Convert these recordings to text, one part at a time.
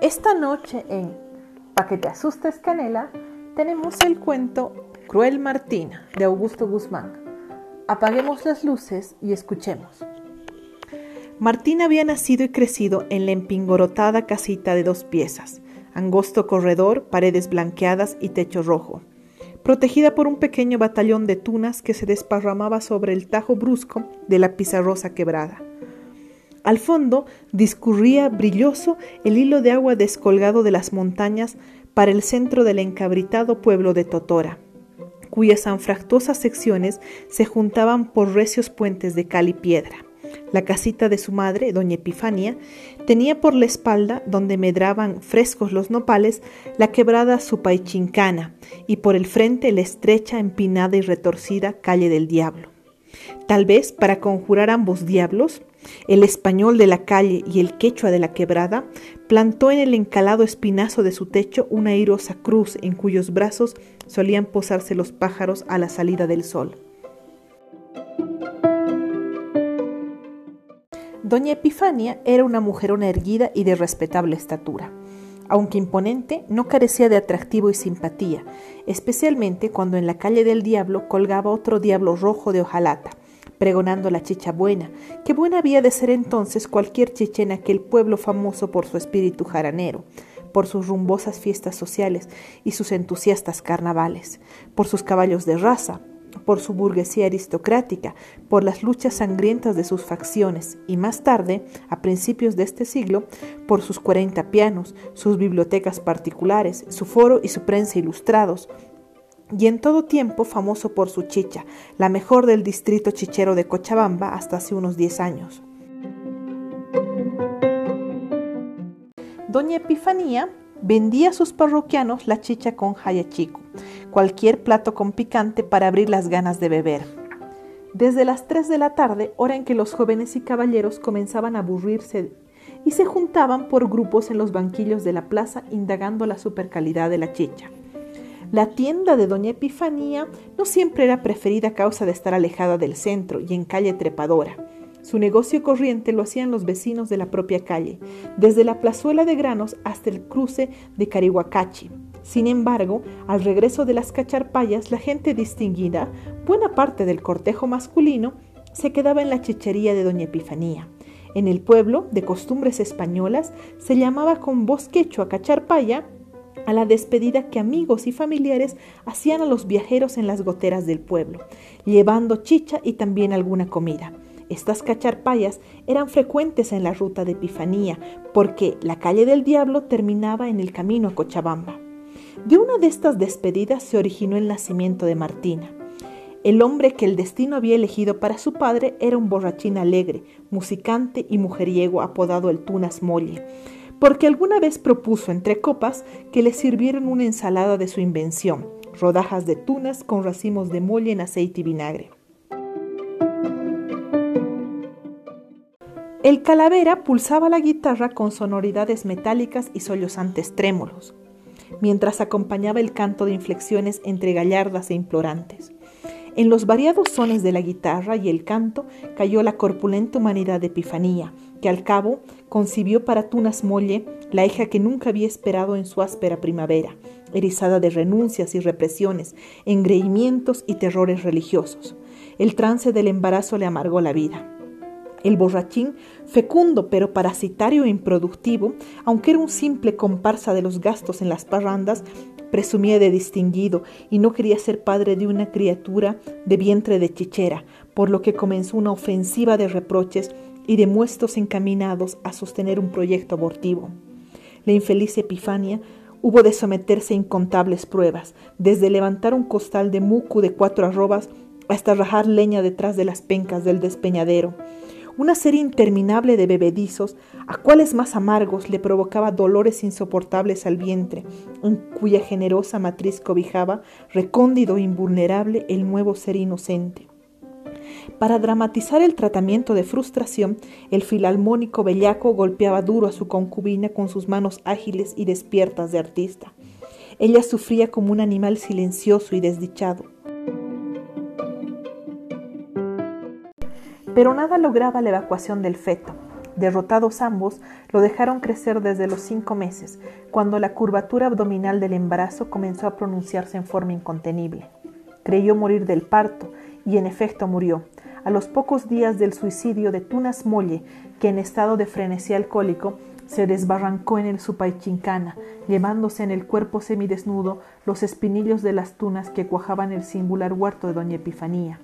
Esta noche en Pa' que te asustes Canela tenemos el cuento Cruel Martina de Augusto Guzmán. Apaguemos las luces y escuchemos. Martina había nacido y crecido en la empingorotada casita de dos piezas, angosto corredor, paredes blanqueadas y techo rojo, protegida por un pequeño batallón de tunas que se desparramaba sobre el tajo brusco de la pizarrosa quebrada. Al fondo discurría brilloso el hilo de agua descolgado de las montañas para el centro del encabritado pueblo de Totora, cuyas anfractuosas secciones se juntaban por recios puentes de cal y piedra. La casita de su madre, doña Epifania, tenía por la espalda, donde medraban frescos los nopales, la quebrada Supaichincana y por el frente la estrecha, empinada y retorcida calle del Diablo. Tal vez para conjurar ambos diablos, el español de la calle y el quechua de la quebrada, plantó en el encalado espinazo de su techo una airosa cruz en cuyos brazos solían posarse los pájaros a la salida del sol. Doña Epifania era una mujerona erguida y de respetable estatura. Aunque imponente, no carecía de atractivo y simpatía, especialmente cuando en la calle del diablo colgaba otro diablo rojo de hojalata, pregonando la chicha buena, que buena había de ser entonces cualquier chicha en aquel pueblo famoso por su espíritu jaranero, por sus rumbosas fiestas sociales y sus entusiastas carnavales, por sus caballos de raza, por su burguesía aristocrática, por las luchas sangrientas de sus facciones y más tarde, a principios de este siglo, por sus 40 pianos, sus bibliotecas particulares, su foro y su prensa ilustrados, y en todo tiempo famoso por su chicha, la mejor del distrito chichero de Cochabamba hasta hace unos 10 años. Doña Epifanía vendía a sus parroquianos la chicha con jayachico, cualquier plato con picante para abrir las ganas de beber. Desde las 3 de la tarde, hora en que los jóvenes y caballeros comenzaban a aburrirse y se juntaban por grupos en los banquillos de la plaza indagando la supercalidad de la chicha. La tienda de Doña Epifanía no siempre era preferida a causa de estar alejada del centro y en calle trepadora. Su negocio corriente lo hacían los vecinos de la propia calle, desde la plazuela de granos hasta el cruce de Carihuacachi. Sin embargo, al regreso de las cacharpayas, la gente distinguida, buena parte del cortejo masculino, se quedaba en la chichería de Doña Epifanía. En el pueblo, de costumbres españolas, se llamaba con voz quechua cacharpaya a la despedida que amigos y familiares hacían a los viajeros en las goteras del pueblo, llevando chicha y también alguna comida. Estas cacharpayas eran frecuentes en la ruta de Epifanía, porque la calle del diablo terminaba en el camino a Cochabamba. De una de estas despedidas se originó el nacimiento de Martina. El hombre que el destino había elegido para su padre era un borrachín alegre, musicante y mujeriego apodado el Tunas Molle porque alguna vez propuso entre copas que le sirvieran una ensalada de su invención, rodajas de tunas con racimos de molle en aceite y vinagre. El calavera pulsaba la guitarra con sonoridades metálicas y sollozantes trémolos, mientras acompañaba el canto de inflexiones entre gallardas e implorantes. En los variados sones de la guitarra y el canto cayó la corpulenta humanidad de Epifanía, que al cabo concibió para Tunas Molle la hija que nunca había esperado en su áspera primavera, erizada de renuncias y represiones, engreimientos y terrores religiosos. El trance del embarazo le amargó la vida. El borrachín, fecundo pero parasitario e improductivo, aunque era un simple comparsa de los gastos en las parrandas, presumía de distinguido y no quería ser padre de una criatura de vientre de chichera, por lo que comenzó una ofensiva de reproches y de muestros encaminados a sostener un proyecto abortivo. La infeliz Epifania hubo de someterse a incontables pruebas, desde levantar un costal de mucu de cuatro arrobas hasta rajar leña detrás de las pencas del despeñadero. Una serie interminable de bebedizos, a cuales más amargos le provocaba dolores insoportables al vientre, en cuya generosa matriz cobijaba, recóndido e invulnerable, el nuevo ser inocente. Para dramatizar el tratamiento de frustración, el filarmónico bellaco golpeaba duro a su concubina con sus manos ágiles y despiertas de artista. Ella sufría como un animal silencioso y desdichado. Pero nada lograba la evacuación del feto. Derrotados ambos, lo dejaron crecer desde los cinco meses, cuando la curvatura abdominal del embarazo comenzó a pronunciarse en forma incontenible. Creyó morir del parto, y en efecto murió, a los pocos días del suicidio de Tunas Molle, que en estado de frenesí alcohólico se desbarrancó en el Supaychincana, llevándose en el cuerpo semidesnudo los espinillos de las tunas que cuajaban el singular huerto de doña Epifanía.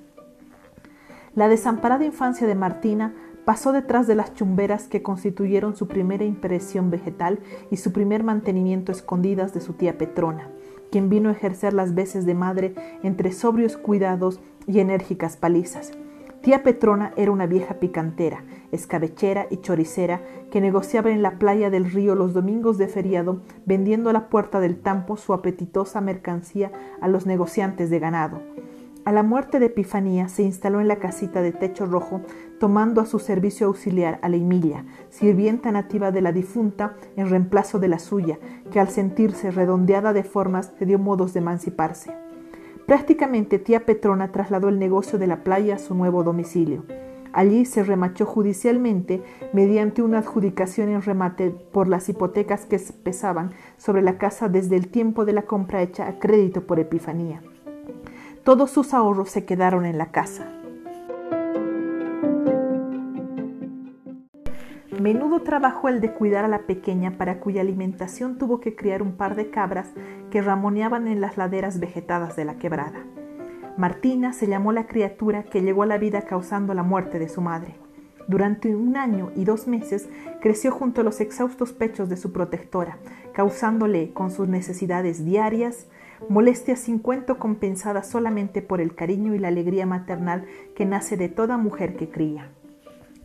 La desamparada infancia de Martina pasó detrás de las chumberas que constituyeron su primera impresión vegetal y su primer mantenimiento escondidas de su tía Petrona, quien vino a ejercer las veces de madre entre sobrios cuidados y enérgicas palizas. Tía Petrona era una vieja picantera, escabechera y choricera que negociaba en la playa del río los domingos de feriado, vendiendo a la puerta del tampo su apetitosa mercancía a los negociantes de ganado. A la muerte de Epifanía se instaló en la casita de techo rojo, tomando a su servicio auxiliar a la Emilia, sirvienta nativa de la difunta en reemplazo de la suya, que al sentirse redondeada de formas le dio modos de emanciparse. Prácticamente tía Petrona trasladó el negocio de la playa a su nuevo domicilio. Allí se remachó judicialmente mediante una adjudicación en remate por las hipotecas que pesaban sobre la casa desde el tiempo de la compra hecha a crédito por Epifanía. Todos sus ahorros se quedaron en la casa. Menudo trabajo el de cuidar a la pequeña para cuya alimentación tuvo que criar un par de cabras que ramoneaban en las laderas vegetadas de la quebrada. Martina se llamó la criatura que llegó a la vida causando la muerte de su madre. Durante un año y dos meses creció junto a los exhaustos pechos de su protectora, causándole, con sus necesidades diarias, molestias sin cuento compensadas solamente por el cariño y la alegría maternal que nace de toda mujer que cría.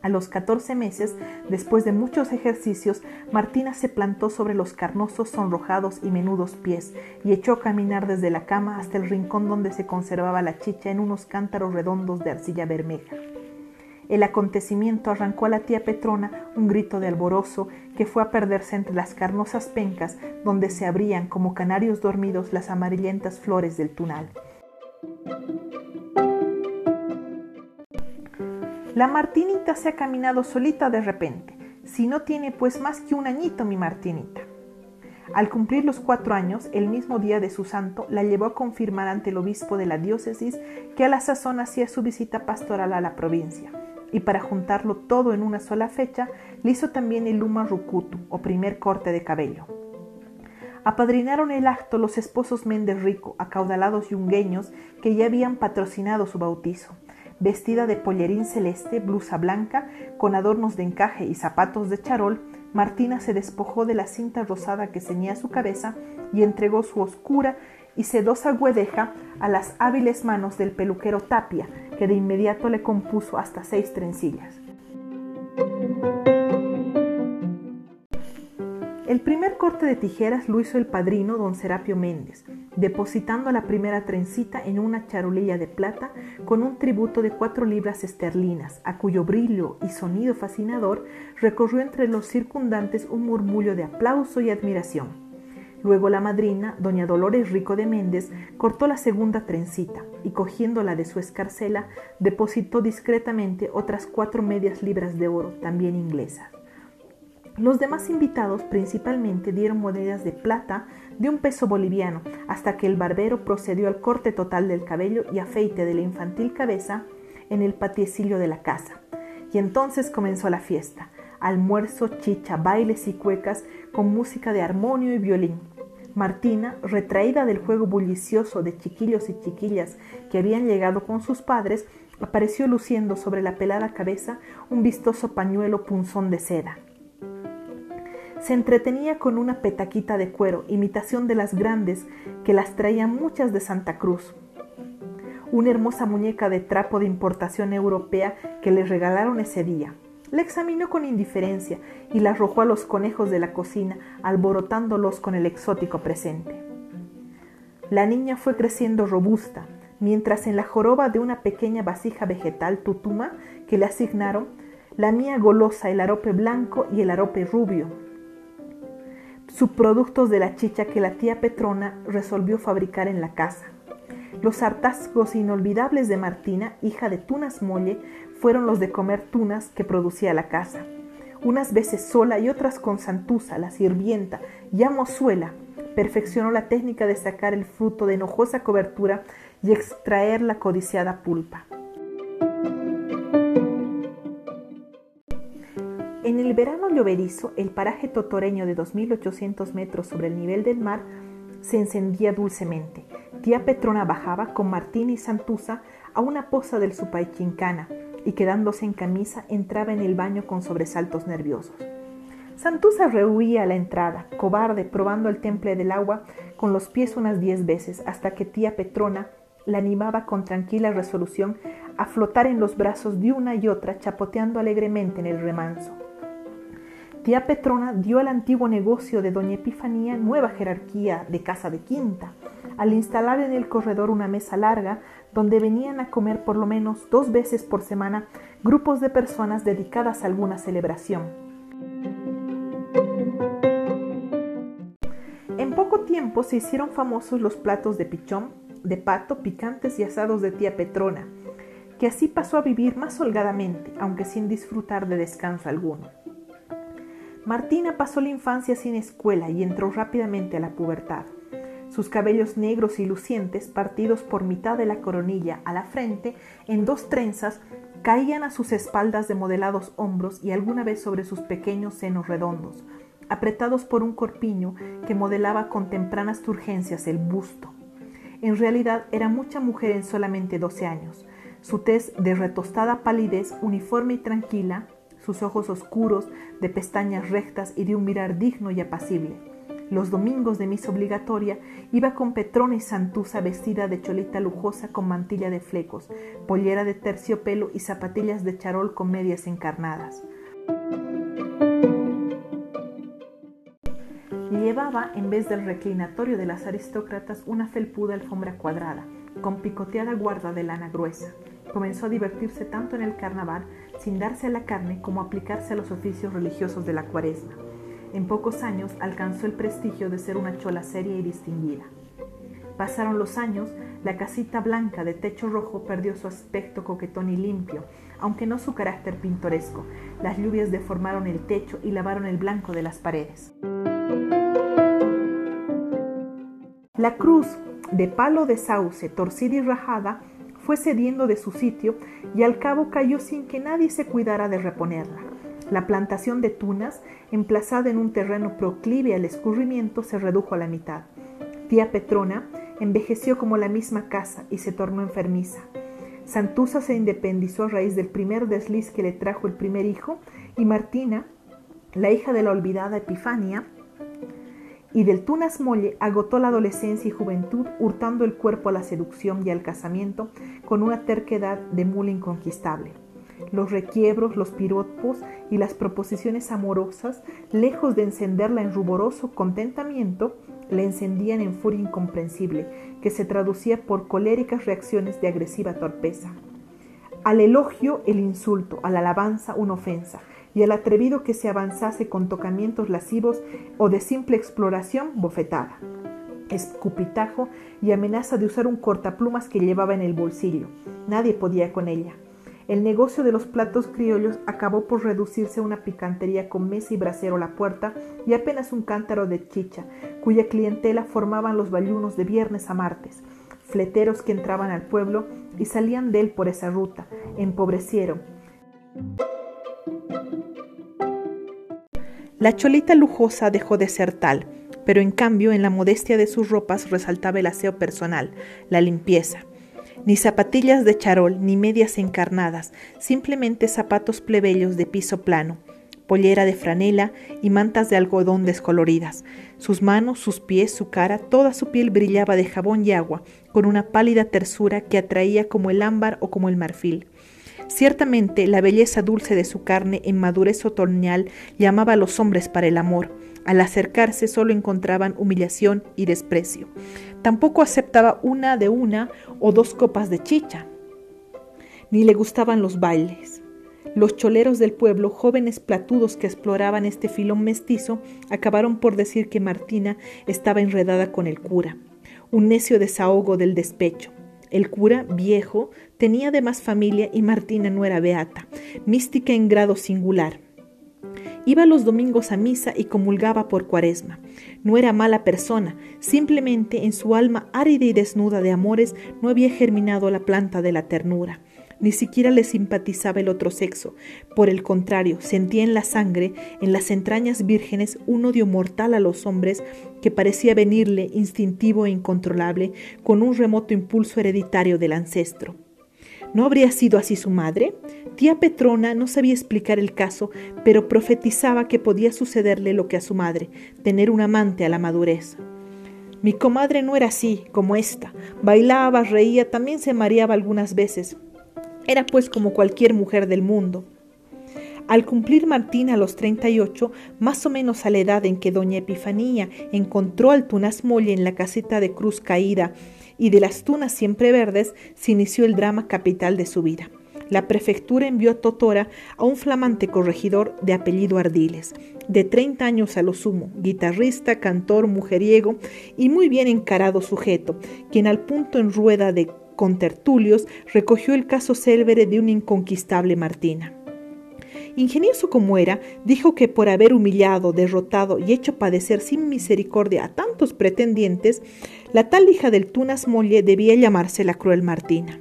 A los 14 meses, después de muchos ejercicios, Martina se plantó sobre los carnosos, sonrojados y menudos pies y echó a caminar desde la cama hasta el rincón donde se conservaba la chicha en unos cántaros redondos de arcilla bermeja. El acontecimiento arrancó a la tía Petrona un grito de alborozo que fue a perderse entre las carnosas pencas donde se abrían como canarios dormidos las amarillentas flores del tunal. La Martinita se ha caminado solita de repente, si no tiene pues más que un añito mi Martinita. Al cumplir los cuatro años, el mismo día de su santo, la llevó a confirmar ante el obispo de la diócesis que a la sazón hacía su visita pastoral a la provincia. Y para juntarlo todo en una sola fecha, le hizo también el Luma Rukutu, o primer corte de cabello. Apadrinaron el acto los esposos Méndez Rico, acaudalados yungueños, que ya habían patrocinado su bautizo Vestida de pollerín celeste, blusa blanca, con adornos de encaje y zapatos de charol, Martina se despojó de la cinta rosada que ceñía su cabeza y entregó su oscura y sedosa guedeja a las hábiles manos del peluquero Tapia, que de inmediato le compuso hasta seis trencillas. El primer corte de tijeras lo hizo el padrino don Serapio Méndez, depositando la primera trencita en una charolilla de plata con un tributo de cuatro libras esterlinas, a cuyo brillo y sonido fascinador recorrió entre los circundantes un murmullo de aplauso y admiración. Luego la madrina, doña Dolores Rico de Méndez, cortó la segunda trencita y cogiéndola de su escarcela, depositó discretamente otras cuatro medias libras de oro, también inglesas. Los demás invitados principalmente dieron monedas de plata de un peso boliviano, hasta que el barbero procedió al corte total del cabello y afeite de la infantil cabeza en el patiecillo de la casa. Y entonces comenzó la fiesta, almuerzo, chicha, bailes y cuecas con música de armonio y violín. Martina, retraída del juego bullicioso de chiquillos y chiquillas que habían llegado con sus padres, apareció luciendo sobre la pelada cabeza un vistoso pañuelo punzón de seda. Se entretenía con una petaquita de cuero, imitación de las grandes, que las traían muchas de Santa Cruz. Una hermosa muñeca de trapo de importación europea que le regalaron ese día. La examinó con indiferencia y la arrojó a los conejos de la cocina, alborotándolos con el exótico presente. La niña fue creciendo robusta, mientras en la joroba de una pequeña vasija vegetal tutuma que le asignaron, la mía golosa el arope blanco y el arope rubio, subproductos de la chicha que la tía Petrona resolvió fabricar en la casa. Los hartazgos inolvidables de Martina, hija de Tunas Molle, fueron los de comer tunas que producía la casa. Unas veces sola y otras con Santusa, la sirvienta, y Mozuela, perfeccionó la técnica de sacar el fruto de enojosa cobertura y extraer la codiciada pulpa. En el verano lloverizo, el paraje totoreño de 2.800 metros sobre el nivel del mar se encendía dulcemente. Tía Petrona bajaba con Martín y Santusa a una poza del Supaychincana y quedándose en camisa entraba en el baño con sobresaltos nerviosos. Santusa rehuía a la entrada, cobarde, probando el temple del agua con los pies unas diez veces, hasta que tía Petrona la animaba con tranquila resolución a flotar en los brazos de una y otra, chapoteando alegremente en el remanso. Tía Petrona dio al antiguo negocio de doña Epifanía nueva jerarquía de casa de quinta, al instalar en el corredor una mesa larga donde venían a comer por lo menos dos veces por semana grupos de personas dedicadas a alguna celebración. En poco tiempo se hicieron famosos los platos de pichón, de pato, picantes y asados de tía Petrona, que así pasó a vivir más holgadamente, aunque sin disfrutar de descanso alguno. Martina pasó la infancia sin escuela y entró rápidamente a la pubertad. Sus cabellos negros y lucientes, partidos por mitad de la coronilla a la frente en dos trenzas, caían a sus espaldas de modelados hombros y alguna vez sobre sus pequeños senos redondos, apretados por un corpiño que modelaba con tempranas turgencias el busto. En realidad era mucha mujer en solamente doce años. Su tez de retostada palidez, uniforme y tranquila, sus ojos oscuros, de pestañas rectas y de un mirar digno y apacible. Los domingos de misa obligatoria iba con Petrona y Santusa vestida de cholita lujosa con mantilla de flecos, pollera de terciopelo y zapatillas de charol con medias encarnadas. Llevaba, en vez del reclinatorio de las aristócratas, una felpuda alfombra cuadrada, con picoteada guarda de lana gruesa. Comenzó a divertirse tanto en el carnaval sin darse a la carne como aplicarse a los oficios religiosos de la cuaresma. En pocos años alcanzó el prestigio de ser una chola seria y distinguida. Pasaron los años, la casita blanca de techo rojo perdió su aspecto coquetón y limpio, aunque no su carácter pintoresco. Las lluvias deformaron el techo y lavaron el blanco de las paredes. La cruz de palo de sauce torcida y rajada fue cediendo de su sitio y al cabo cayó sin que nadie se cuidara de reponerla. La plantación de tunas, emplazada en un terreno proclive al escurrimiento, se redujo a la mitad. Tía Petrona envejeció como la misma casa y se tornó enfermiza. Santusa se independizó a raíz del primer desliz que le trajo el primer hijo y Martina, la hija de la olvidada Epifania, y del Tunas Molle agotó la adolescencia y juventud hurtando el cuerpo a la seducción y al casamiento con una terquedad de mula inconquistable. Los requiebros, los piropos y las proposiciones amorosas, lejos de encenderla en ruboroso contentamiento, le encendían en furia incomprensible, que se traducía por coléricas reacciones de agresiva torpeza. Al elogio el insulto, a la alabanza una ofensa, y al atrevido que se avanzase con tocamientos lascivos o de simple exploración, bofetada, escupitajo y amenaza de usar un cortaplumas que llevaba en el bolsillo. Nadie podía con ella. El negocio de los platos criollos acabó por reducirse a una picantería con mesa y brasero a la puerta y apenas un cántaro de chicha, cuya clientela formaban los bayunos de viernes a martes. Fleteros que entraban al pueblo y salían de él por esa ruta, empobrecieron. La cholita lujosa dejó de ser tal, pero en cambio en la modestia de sus ropas resaltaba el aseo personal, la limpieza. Ni zapatillas de charol, ni medias encarnadas, simplemente zapatos plebeyos de piso plano, pollera de franela y mantas de algodón descoloridas. Sus manos, sus pies, su cara, toda su piel brillaba de jabón y agua, con una pálida tersura que atraía como el ámbar o como el marfil. Ciertamente la belleza dulce de su carne en madurez otoñal llamaba a los hombres para el amor. Al acercarse solo encontraban humillación y desprecio. Tampoco aceptaba una de una o dos copas de chicha. Ni le gustaban los bailes. Los choleros del pueblo, jóvenes platudos que exploraban este filón mestizo, acabaron por decir que Martina estaba enredada con el cura. Un necio desahogo del despecho. El cura, viejo, tenía además familia y Martina no era beata, mística en grado singular. Iba los domingos a misa y comulgaba por cuaresma. No era mala persona, simplemente en su alma árida y desnuda de amores no había germinado la planta de la ternura. Ni siquiera le simpatizaba el otro sexo. Por el contrario, sentía en la sangre, en las entrañas vírgenes, un odio mortal a los hombres que parecía venirle instintivo e incontrolable, con un remoto impulso hereditario del ancestro. ¿No habría sido así su madre? Tía Petrona no sabía explicar el caso, pero profetizaba que podía sucederle lo que a su madre, tener un amante a la madurez. Mi comadre no era así, como esta. Bailaba, reía, también se mareaba algunas veces, era pues como cualquier mujer del mundo. Al cumplir Martina los 38, más o menos a la edad en que doña Epifanía encontró al Tunas Molle en la caseta de Cruz Caída y de las tunas siempre verdes, se inició el drama capital de su vida. La prefectura envió a Totora a un flamante corregidor de apellido Ardiles, de 30 años a lo sumo, guitarrista, cantor, mujeriego y muy bien encarado sujeto, quien al punto en rueda de con tertulios, recogió el caso célebre de una inconquistable Martina. Ingenioso como era, dijo que por haber humillado, derrotado y hecho padecer sin misericordia a tantos pretendientes, la tal hija del Tunas Molle debía llamarse la cruel Martina.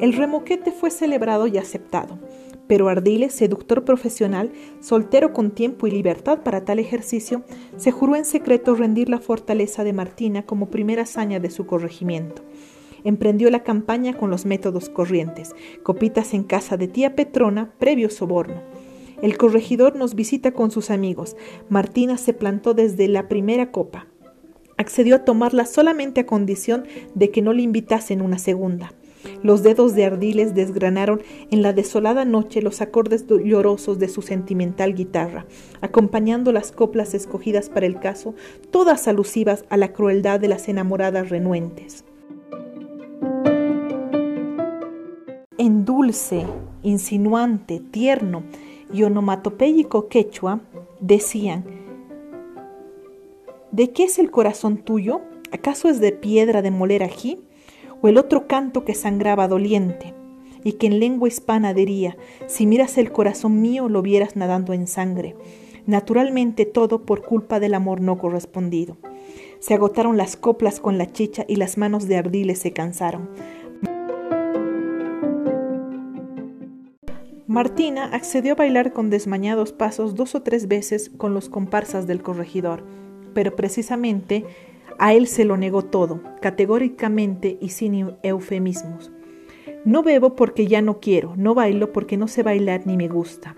El remoquete fue celebrado y aceptado, pero Ardiles, seductor profesional, soltero con tiempo y libertad para tal ejercicio, se juró en secreto rendir la fortaleza de Martina como primera hazaña de su corregimiento. Emprendió la campaña con los métodos corrientes, copitas en casa de tía Petrona, previo soborno. El corregidor nos visita con sus amigos. Martina se plantó desde la primera copa. Accedió a tomarla solamente a condición de que no le invitasen una segunda. Los dedos de Ardiles desgranaron en la desolada noche los acordes llorosos de su sentimental guitarra, acompañando las coplas escogidas para el caso, todas alusivas a la crueldad de las enamoradas renuentes. En dulce, insinuante, tierno y onomatopéyico quechua, decían, ¿De qué es el corazón tuyo? ¿Acaso es de piedra de moler ají? O el otro canto que sangraba doliente, y que en lengua hispana diría, si miras el corazón mío lo vieras nadando en sangre, naturalmente todo por culpa del amor no correspondido. Se agotaron las coplas con la chicha y las manos de Ardiles se cansaron. Martina accedió a bailar con desmañados pasos dos o tres veces con los comparsas del corregidor, pero precisamente a él se lo negó todo, categóricamente y sin eufemismos. No bebo porque ya no quiero, no bailo porque no sé bailar ni me gusta.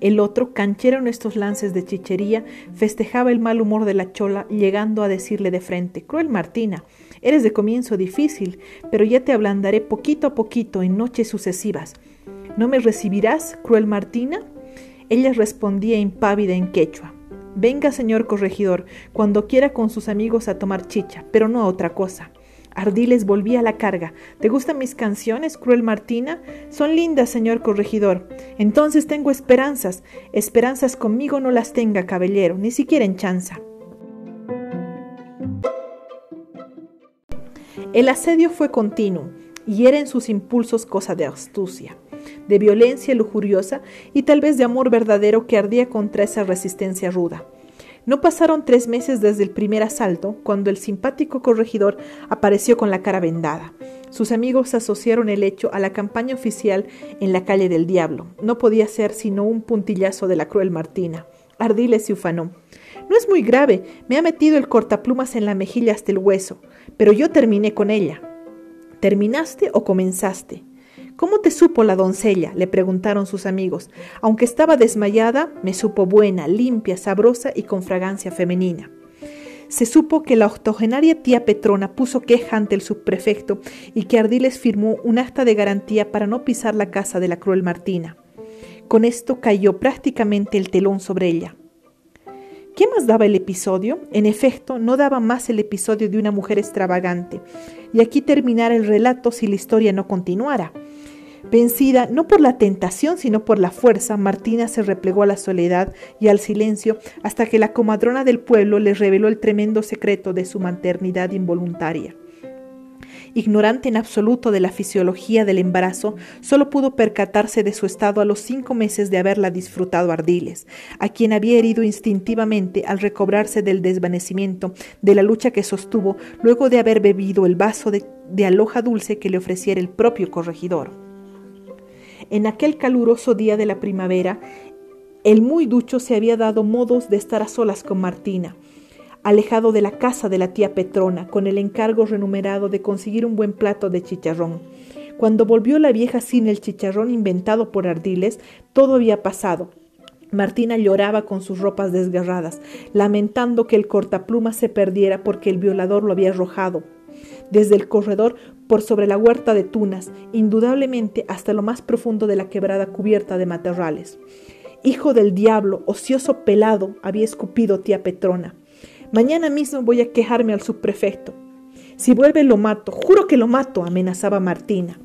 El otro, canchero en estos lances de chichería, festejaba el mal humor de la chola, llegando a decirle de frente, Cruel Martina, eres de comienzo difícil, pero ya te ablandaré poquito a poquito en noches sucesivas. ¿No me recibirás, cruel Martina? Ella respondía impávida en quechua. Venga, señor corregidor, cuando quiera con sus amigos a tomar chicha, pero no a otra cosa. Ardiles volvía a la carga. ¿Te gustan mis canciones, cruel Martina? Son lindas, señor corregidor. Entonces tengo esperanzas. Esperanzas conmigo no las tenga, caballero, ni siquiera en chanza. El asedio fue continuo, y era en sus impulsos cosa de astucia de violencia lujuriosa y tal vez de amor verdadero que ardía contra esa resistencia ruda. No pasaron tres meses desde el primer asalto cuando el simpático corregidor apareció con la cara vendada. Sus amigos asociaron el hecho a la campaña oficial en la calle del Diablo. No podía ser sino un puntillazo de la cruel Martina. Ardiles se ufanó. No es muy grave, me ha metido el cortaplumas en la mejilla hasta el hueso, pero yo terminé con ella. ¿Terminaste o comenzaste? ¿Cómo te supo la doncella? le preguntaron sus amigos. Aunque estaba desmayada, me supo buena, limpia, sabrosa y con fragancia femenina. Se supo que la octogenaria tía Petrona puso queja ante el subprefecto y que Ardiles firmó un acta de garantía para no pisar la casa de la cruel Martina. Con esto cayó prácticamente el telón sobre ella. ¿Qué más daba el episodio? En efecto, no daba más el episodio de una mujer extravagante. Y aquí terminara el relato si la historia no continuara. Vencida no por la tentación, sino por la fuerza, Martina se replegó a la soledad y al silencio hasta que la comadrona del pueblo le reveló el tremendo secreto de su maternidad involuntaria. Ignorante en absoluto de la fisiología del embarazo, solo pudo percatarse de su estado a los cinco meses de haberla disfrutado Ardiles, a quien había herido instintivamente al recobrarse del desvanecimiento de la lucha que sostuvo luego de haber bebido el vaso de, de aloja dulce que le ofreciera el propio corregidor. En aquel caluroso día de la primavera, el muy ducho se había dado modos de estar a solas con Martina, alejado de la casa de la tía Petrona, con el encargo renumerado de conseguir un buen plato de chicharrón. Cuando volvió la vieja sin el chicharrón inventado por Ardiles, todo había pasado. Martina lloraba con sus ropas desgarradas, lamentando que el cortapluma se perdiera porque el violador lo había arrojado desde el corredor por sobre la huerta de tunas, indudablemente hasta lo más profundo de la quebrada cubierta de matorrales. Hijo del diablo, ocioso pelado, había escupido tía Petrona. Mañana mismo voy a quejarme al subprefecto. Si vuelve lo mato, juro que lo mato, amenazaba Martina.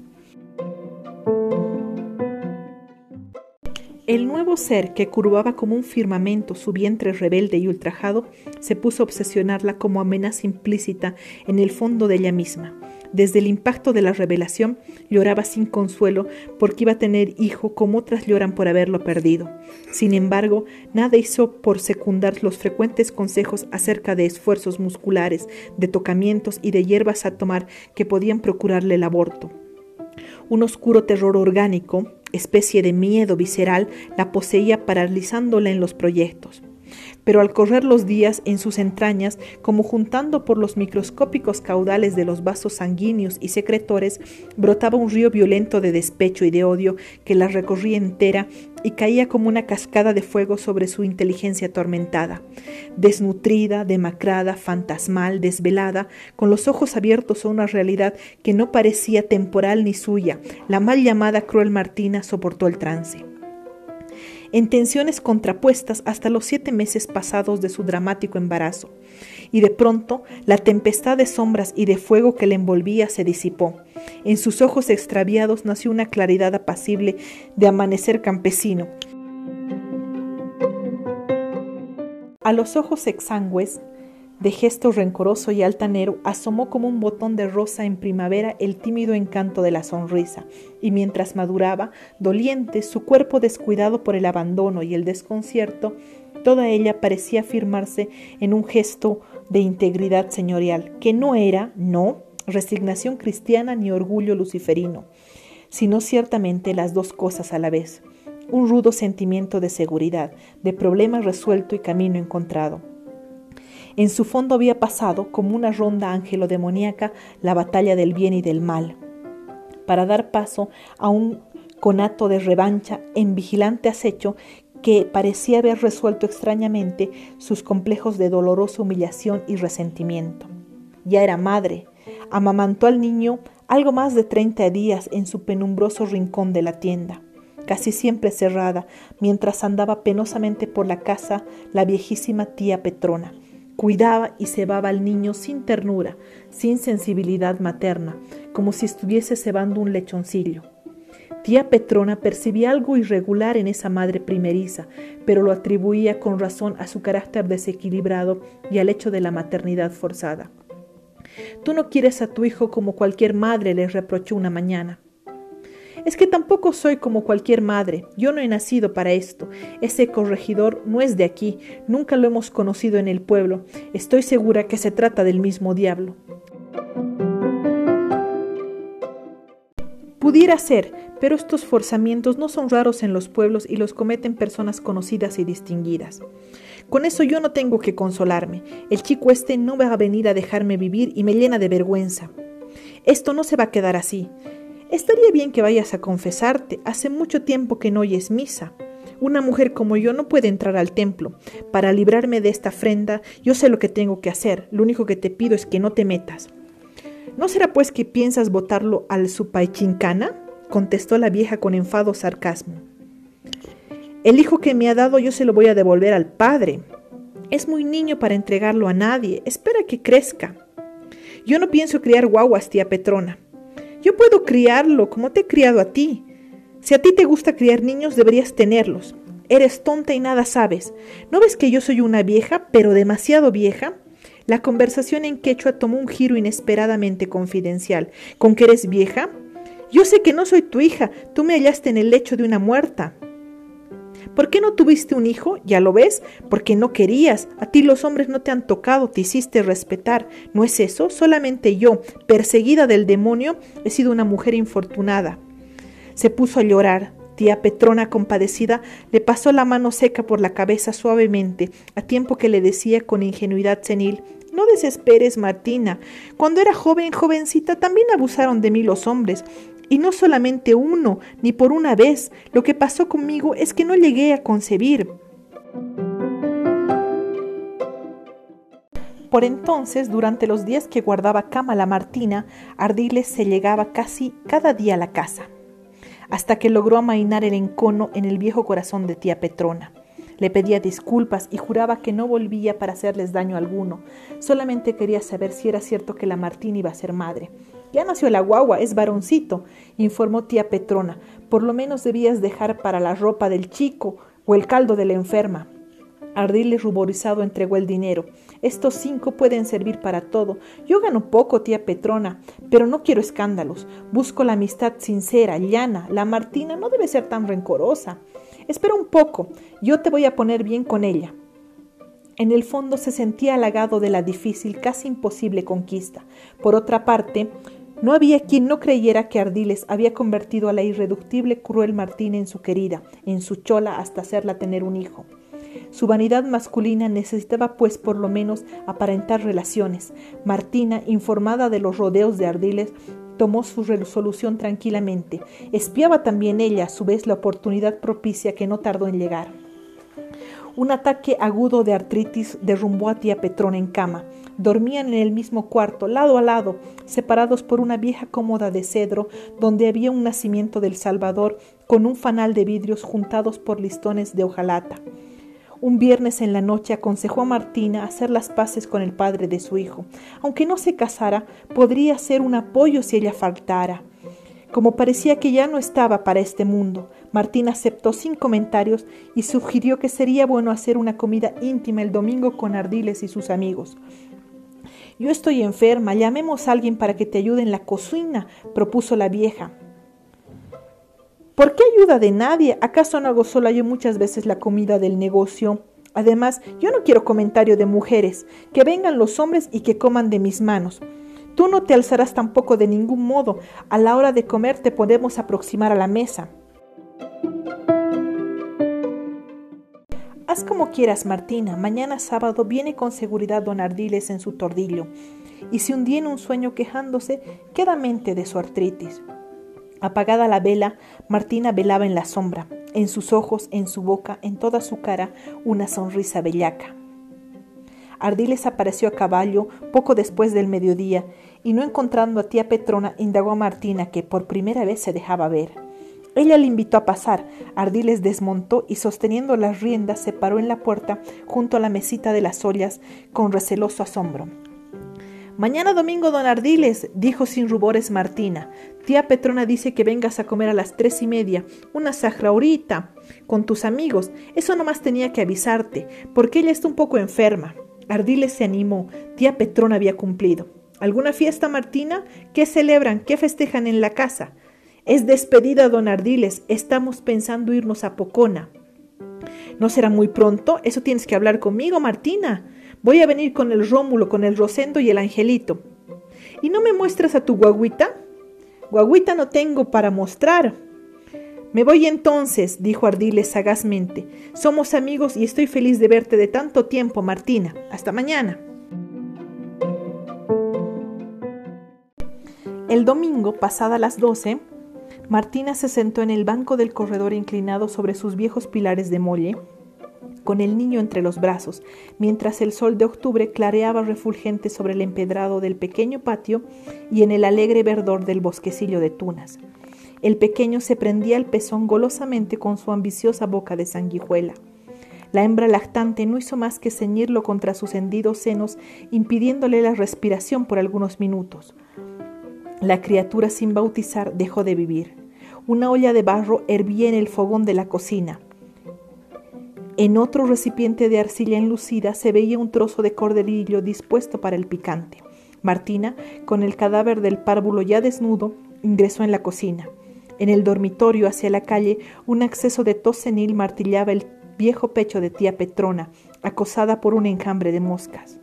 El nuevo ser que curvaba como un firmamento su vientre rebelde y ultrajado se puso a obsesionarla como amenaza implícita en el fondo de ella misma. Desde el impacto de la revelación lloraba sin consuelo porque iba a tener hijo como otras lloran por haberlo perdido. Sin embargo, nada hizo por secundar los frecuentes consejos acerca de esfuerzos musculares, de tocamientos y de hierbas a tomar que podían procurarle el aborto. Un oscuro terror orgánico, especie de miedo visceral, la poseía paralizándola en los proyectos pero al correr los días en sus entrañas, como juntando por los microscópicos caudales de los vasos sanguíneos y secretores, brotaba un río violento de despecho y de odio que la recorría entera y caía como una cascada de fuego sobre su inteligencia atormentada. Desnutrida, demacrada, fantasmal, desvelada, con los ojos abiertos a una realidad que no parecía temporal ni suya, la mal llamada cruel Martina soportó el trance en tensiones contrapuestas hasta los siete meses pasados de su dramático embarazo. Y de pronto la tempestad de sombras y de fuego que le envolvía se disipó. En sus ojos extraviados nació una claridad apacible de amanecer campesino. A los ojos exangües de gesto rencoroso y altanero, asomó como un botón de rosa en primavera el tímido encanto de la sonrisa, y mientras maduraba, doliente, su cuerpo descuidado por el abandono y el desconcierto, toda ella parecía firmarse en un gesto de integridad señorial, que no era, no, resignación cristiana ni orgullo luciferino, sino ciertamente las dos cosas a la vez, un rudo sentimiento de seguridad, de problema resuelto y camino encontrado. En su fondo había pasado, como una ronda ángelo-demoníaca, la batalla del bien y del mal, para dar paso a un conato de revancha en vigilante acecho que parecía haber resuelto extrañamente sus complejos de dolorosa humillación y resentimiento. Ya era madre, amamantó al niño algo más de treinta días en su penumbroso rincón de la tienda, casi siempre cerrada, mientras andaba penosamente por la casa la viejísima tía Petrona, Cuidaba y cebaba al niño sin ternura, sin sensibilidad materna, como si estuviese cebando un lechoncillo. Tía Petrona percibía algo irregular en esa madre primeriza, pero lo atribuía con razón a su carácter desequilibrado y al hecho de la maternidad forzada. Tú no quieres a tu hijo como cualquier madre, le reprochó una mañana. Es que tampoco soy como cualquier madre. Yo no he nacido para esto. Ese corregidor no es de aquí. Nunca lo hemos conocido en el pueblo. Estoy segura que se trata del mismo diablo. Pudiera ser, pero estos forzamientos no son raros en los pueblos y los cometen personas conocidas y distinguidas. Con eso yo no tengo que consolarme. El chico este no va a venir a dejarme vivir y me llena de vergüenza. Esto no se va a quedar así. Estaría bien que vayas a confesarte. Hace mucho tiempo que no oyes misa. Una mujer como yo no puede entrar al templo. Para librarme de esta afrenta, yo sé lo que tengo que hacer. Lo único que te pido es que no te metas. ¿No será pues que piensas botarlo al supaichincana? contestó la vieja con enfado sarcasmo. El hijo que me ha dado yo se lo voy a devolver al padre. Es muy niño para entregarlo a nadie. Espera que crezca. Yo no pienso criar guaguas, tía Petrona. Yo puedo criarlo como te he criado a ti. Si a ti te gusta criar niños, deberías tenerlos. Eres tonta y nada sabes. ¿No ves que yo soy una vieja, pero demasiado vieja? La conversación en quechua tomó un giro inesperadamente confidencial. ¿Con que eres vieja? Yo sé que no soy tu hija, tú me hallaste en el lecho de una muerta. ¿Por qué no tuviste un hijo? Ya lo ves, porque no querías. A ti los hombres no te han tocado, te hiciste respetar. ¿No es eso? Solamente yo, perseguida del demonio, he sido una mujer infortunada. Se puso a llorar. Tía Petrona, compadecida, le pasó la mano seca por la cabeza suavemente, a tiempo que le decía con ingenuidad senil no desesperes, Martina. Cuando era joven, jovencita, también abusaron de mí los hombres. Y no solamente uno, ni por una vez. Lo que pasó conmigo es que no llegué a concebir. Por entonces, durante los días que guardaba cama la Martina, Ardiles se llegaba casi cada día a la casa, hasta que logró amainar el encono en el viejo corazón de tía Petrona. Le pedía disculpas y juraba que no volvía para hacerles daño alguno. Solamente quería saber si era cierto que la Martina iba a ser madre. Ya nació la guagua, es varoncito, informó tía Petrona. Por lo menos debías dejar para la ropa del chico o el caldo de la enferma. Ardiles ruborizado entregó el dinero. Estos cinco pueden servir para todo. Yo gano poco, tía Petrona, pero no quiero escándalos. Busco la amistad sincera, llana. La Martina no debe ser tan rencorosa. Espera un poco, yo te voy a poner bien con ella. En el fondo se sentía halagado de la difícil, casi imposible conquista. Por otra parte, no había quien no creyera que Ardiles había convertido a la irreductible cruel Martina en su querida, en su chola hasta hacerla tener un hijo. Su vanidad masculina necesitaba pues por lo menos aparentar relaciones. Martina, informada de los rodeos de Ardiles, tomó su resolución tranquilamente. Espiaba también ella a su vez la oportunidad propicia que no tardó en llegar. Un ataque agudo de artritis derrumbó a tía Petrona en cama. Dormían en el mismo cuarto, lado a lado, separados por una vieja cómoda de cedro, donde había un nacimiento del Salvador con un fanal de vidrios juntados por listones de hojalata. Un viernes en la noche aconsejó a Martina hacer las paces con el padre de su hijo. Aunque no se casara, podría ser un apoyo si ella faltara. Como parecía que ya no estaba para este mundo, Martín aceptó sin comentarios y sugirió que sería bueno hacer una comida íntima el domingo con Ardiles y sus amigos. Yo estoy enferma, llamemos a alguien para que te ayude en la cocina, propuso la vieja. ¿Por qué ayuda de nadie? ¿Acaso no hago sola yo muchas veces la comida del negocio? Además, yo no quiero comentario de mujeres, que vengan los hombres y que coman de mis manos. Tú no te alzarás tampoco de ningún modo. A la hora de comer te podemos aproximar a la mesa. Haz como quieras, Martina. Mañana sábado viene con seguridad don Ardiles en su tordillo. Y si un día en un sueño quejándose, queda mente de su artritis. Apagada la vela, Martina velaba en la sombra, en sus ojos, en su boca, en toda su cara, una sonrisa bellaca. Ardiles apareció a caballo poco después del mediodía y no encontrando a tía Petrona indagó a Martina que por primera vez se dejaba ver. Ella le invitó a pasar. Ardiles desmontó y sosteniendo las riendas se paró en la puerta junto a la mesita de las ollas con receloso asombro. Mañana domingo, don Ardiles, dijo sin rubores Martina. Tía Petrona dice que vengas a comer a las tres y media, una ahorita, con tus amigos. Eso nomás tenía que avisarte, porque ella está un poco enferma. Ardiles se animó. Tía Petrona había cumplido. ¿Alguna fiesta, Martina? ¿Qué celebran? ¿Qué festejan en la casa? Es despedida, don Ardiles. Estamos pensando irnos a Pocona. ¿No será muy pronto? Eso tienes que hablar conmigo, Martina. Voy a venir con el Rómulo, con el Rosendo y el Angelito. ¿Y no me muestras a tu guaguita? Guaguita no tengo para mostrar. Me voy entonces, dijo Ardiles sagazmente. Somos amigos y estoy feliz de verte de tanto tiempo, Martina. Hasta mañana. El domingo, pasada las doce, Martina se sentó en el banco del corredor inclinado sobre sus viejos pilares de molle, con el niño entre los brazos, mientras el sol de octubre clareaba refulgente sobre el empedrado del pequeño patio y en el alegre verdor del bosquecillo de tunas. El pequeño se prendía el pezón golosamente con su ambiciosa boca de sanguijuela. La hembra lactante no hizo más que ceñirlo contra sus hendidos senos, impidiéndole la respiración por algunos minutos. La criatura sin bautizar dejó de vivir. Una olla de barro hervía en el fogón de la cocina. En otro recipiente de arcilla enlucida se veía un trozo de corderillo dispuesto para el picante. Martina, con el cadáver del párvulo ya desnudo, ingresó en la cocina. En el dormitorio hacia la calle, un acceso de tos senil martillaba el viejo pecho de tía Petrona, acosada por un enjambre de moscas.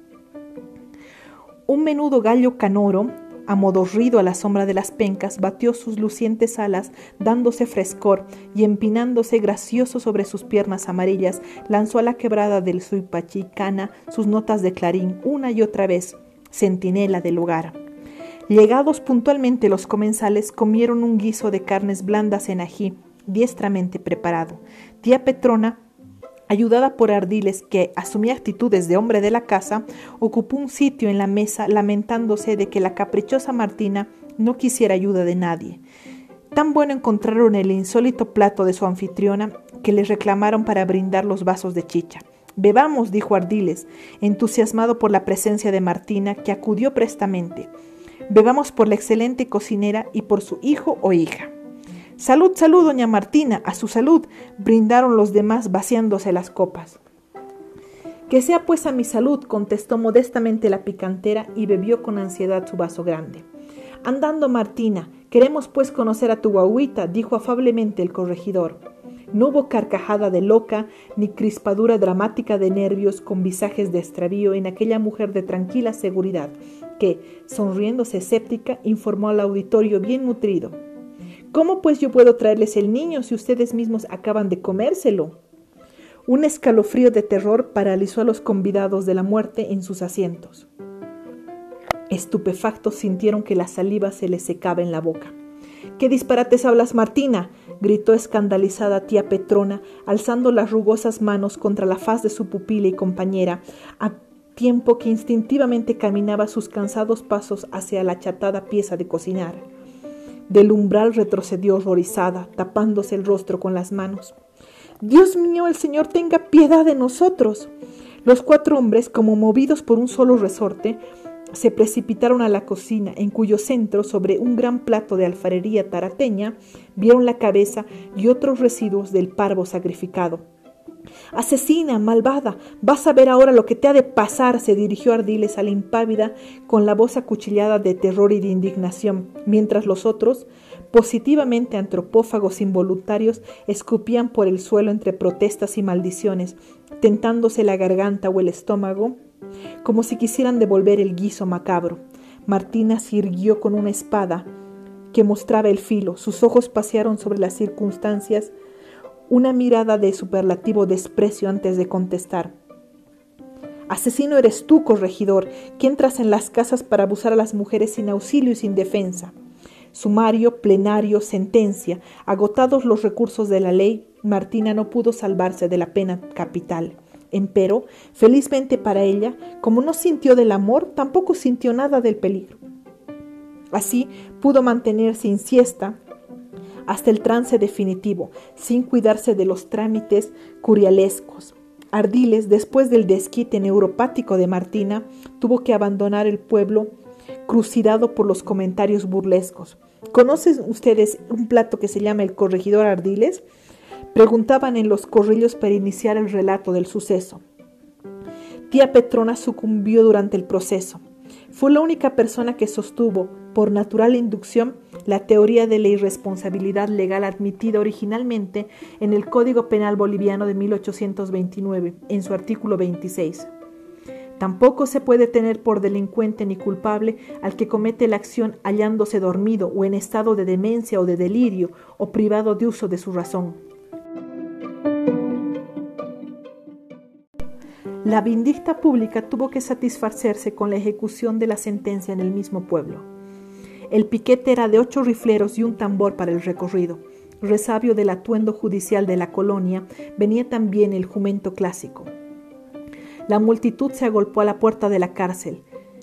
Un menudo gallo canoro, amodorrido a la sombra de las pencas, batió sus lucientes alas, dándose frescor, y empinándose gracioso sobre sus piernas amarillas, lanzó a la quebrada del suipachicana sus notas de clarín una y otra vez, centinela del lugar. Llegados puntualmente los comensales, comieron un guiso de carnes blandas en ají, diestramente preparado. Tía Petrona ayudada por Ardiles, que asumía actitudes de hombre de la casa, ocupó un sitio en la mesa lamentándose de que la caprichosa Martina no quisiera ayuda de nadie. Tan bueno encontraron el insólito plato de su anfitriona que le reclamaron para brindar los vasos de chicha. Bebamos, dijo Ardiles, entusiasmado por la presencia de Martina, que acudió prestamente. Bebamos por la excelente cocinera y por su hijo o hija. Salud, salud, doña Martina, a su salud, brindaron los demás vaciándose las copas. Que sea pues a mi salud, contestó modestamente la picantera y bebió con ansiedad su vaso grande. Andando, Martina, queremos pues conocer a tu guaguita, dijo afablemente el corregidor. No hubo carcajada de loca ni crispadura dramática de nervios con visajes de extravío en aquella mujer de tranquila seguridad que, sonriéndose escéptica, informó al auditorio bien nutrido. ¿Cómo pues yo puedo traerles el niño si ustedes mismos acaban de comérselo? Un escalofrío de terror paralizó a los convidados de la muerte en sus asientos. Estupefactos sintieron que la saliva se les secaba en la boca. ¿Qué disparates hablas, Martina? gritó escandalizada tía Petrona, alzando las rugosas manos contra la faz de su pupila y compañera, a tiempo que instintivamente caminaba sus cansados pasos hacia la achatada pieza de cocinar. Del umbral retrocedió horrorizada, tapándose el rostro con las manos. Dios mío, el Señor tenga piedad de nosotros. Los cuatro hombres, como movidos por un solo resorte, se precipitaron a la cocina, en cuyo centro, sobre un gran plato de alfarería tarateña, vieron la cabeza y otros residuos del parvo sacrificado. Asesina, malvada, vas a ver ahora lo que te ha de pasar, se dirigió Ardiles a la impávida con la voz acuchillada de terror y de indignación, mientras los otros, positivamente antropófagos involuntarios, escupían por el suelo entre protestas y maldiciones, tentándose la garganta o el estómago, como si quisieran devolver el guiso macabro. Martina se irguió con una espada que mostraba el filo, sus ojos pasearon sobre las circunstancias, una mirada de superlativo desprecio antes de contestar. Asesino eres tú, corregidor, que entras en las casas para abusar a las mujeres sin auxilio y sin defensa. Sumario, plenario, sentencia, agotados los recursos de la ley, Martina no pudo salvarse de la pena capital. Empero, felizmente para ella, como no sintió del amor, tampoco sintió nada del peligro. Así pudo mantenerse sin siesta hasta el trance definitivo, sin cuidarse de los trámites curialescos. Ardiles, después del desquite neuropático de Martina, tuvo que abandonar el pueblo crucidado por los comentarios burlescos. ¿Conocen ustedes un plato que se llama el corregidor Ardiles? Preguntaban en los corrillos para iniciar el relato del suceso. Tía Petrona sucumbió durante el proceso. Fue la única persona que sostuvo, por natural inducción, la teoría de la irresponsabilidad legal admitida originalmente en el Código Penal Boliviano de 1829, en su artículo 26. Tampoco se puede tener por delincuente ni culpable al que comete la acción hallándose dormido o en estado de demencia o de delirio o privado de uso de su razón. La vindicta pública tuvo que satisfacerse con la ejecución de la sentencia en el mismo pueblo. El piquete era de ocho rifleros y un tambor para el recorrido. Resabio del atuendo judicial de la colonia, venía también el jumento clásico. La multitud se agolpó a la puerta de la cárcel,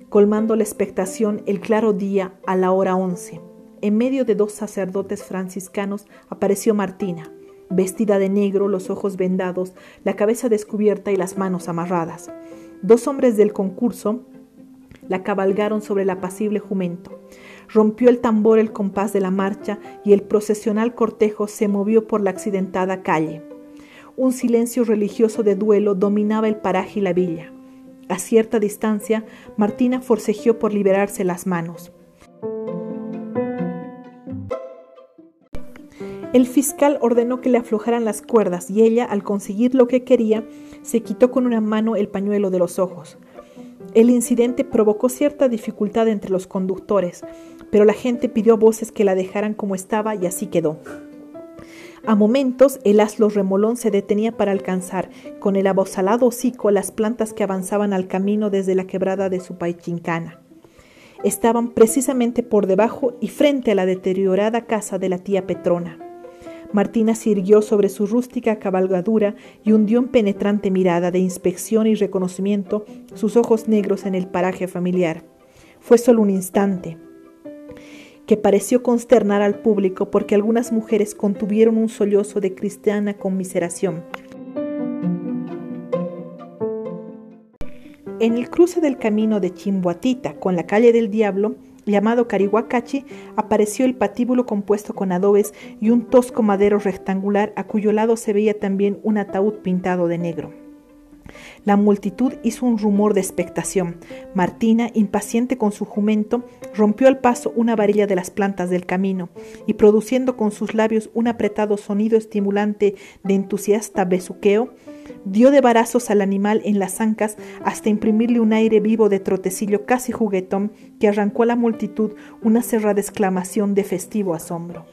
colmando la expectación el claro día a la hora once. En medio de dos sacerdotes franciscanos apareció Martina vestida de negro, los ojos vendados, la cabeza descubierta y las manos amarradas. Dos hombres del concurso la cabalgaron sobre el apacible jumento. Rompió el tambor el compás de la marcha y el procesional cortejo se movió por la accidentada calle. Un silencio religioso de duelo dominaba el paraje y la villa. A cierta distancia, Martina forcejeó por liberarse las manos. El fiscal ordenó que le aflojaran las cuerdas y ella, al conseguir lo que quería, se quitó con una mano el pañuelo de los ojos. El incidente provocó cierta dificultad entre los conductores, pero la gente pidió a voces que la dejaran como estaba y así quedó. A momentos el aslo remolón se detenía para alcanzar, con el abosalado hocico, las plantas que avanzaban al camino desde la quebrada de su paichincana. Estaban precisamente por debajo y frente a la deteriorada casa de la tía Petrona. Martina se irguió sobre su rústica cabalgadura y hundió en penetrante mirada de inspección y reconocimiento sus ojos negros en el paraje familiar. Fue solo un instante, que pareció consternar al público porque algunas mujeres contuvieron un sollozo de cristiana conmiseración. En el cruce del camino de Chimboatita con la calle del Diablo, llamado Carihuacachi, apareció el patíbulo compuesto con adobes y un tosco madero rectangular a cuyo lado se veía también un ataúd pintado de negro. La multitud hizo un rumor de expectación. Martina, impaciente con su jumento, rompió al paso una varilla de las plantas del camino y produciendo con sus labios un apretado sonido estimulante de entusiasta besuqueo, dio de varazos al animal en las ancas hasta imprimirle un aire vivo de trotecillo casi juguetón que arrancó a la multitud una cerrada exclamación de festivo asombro.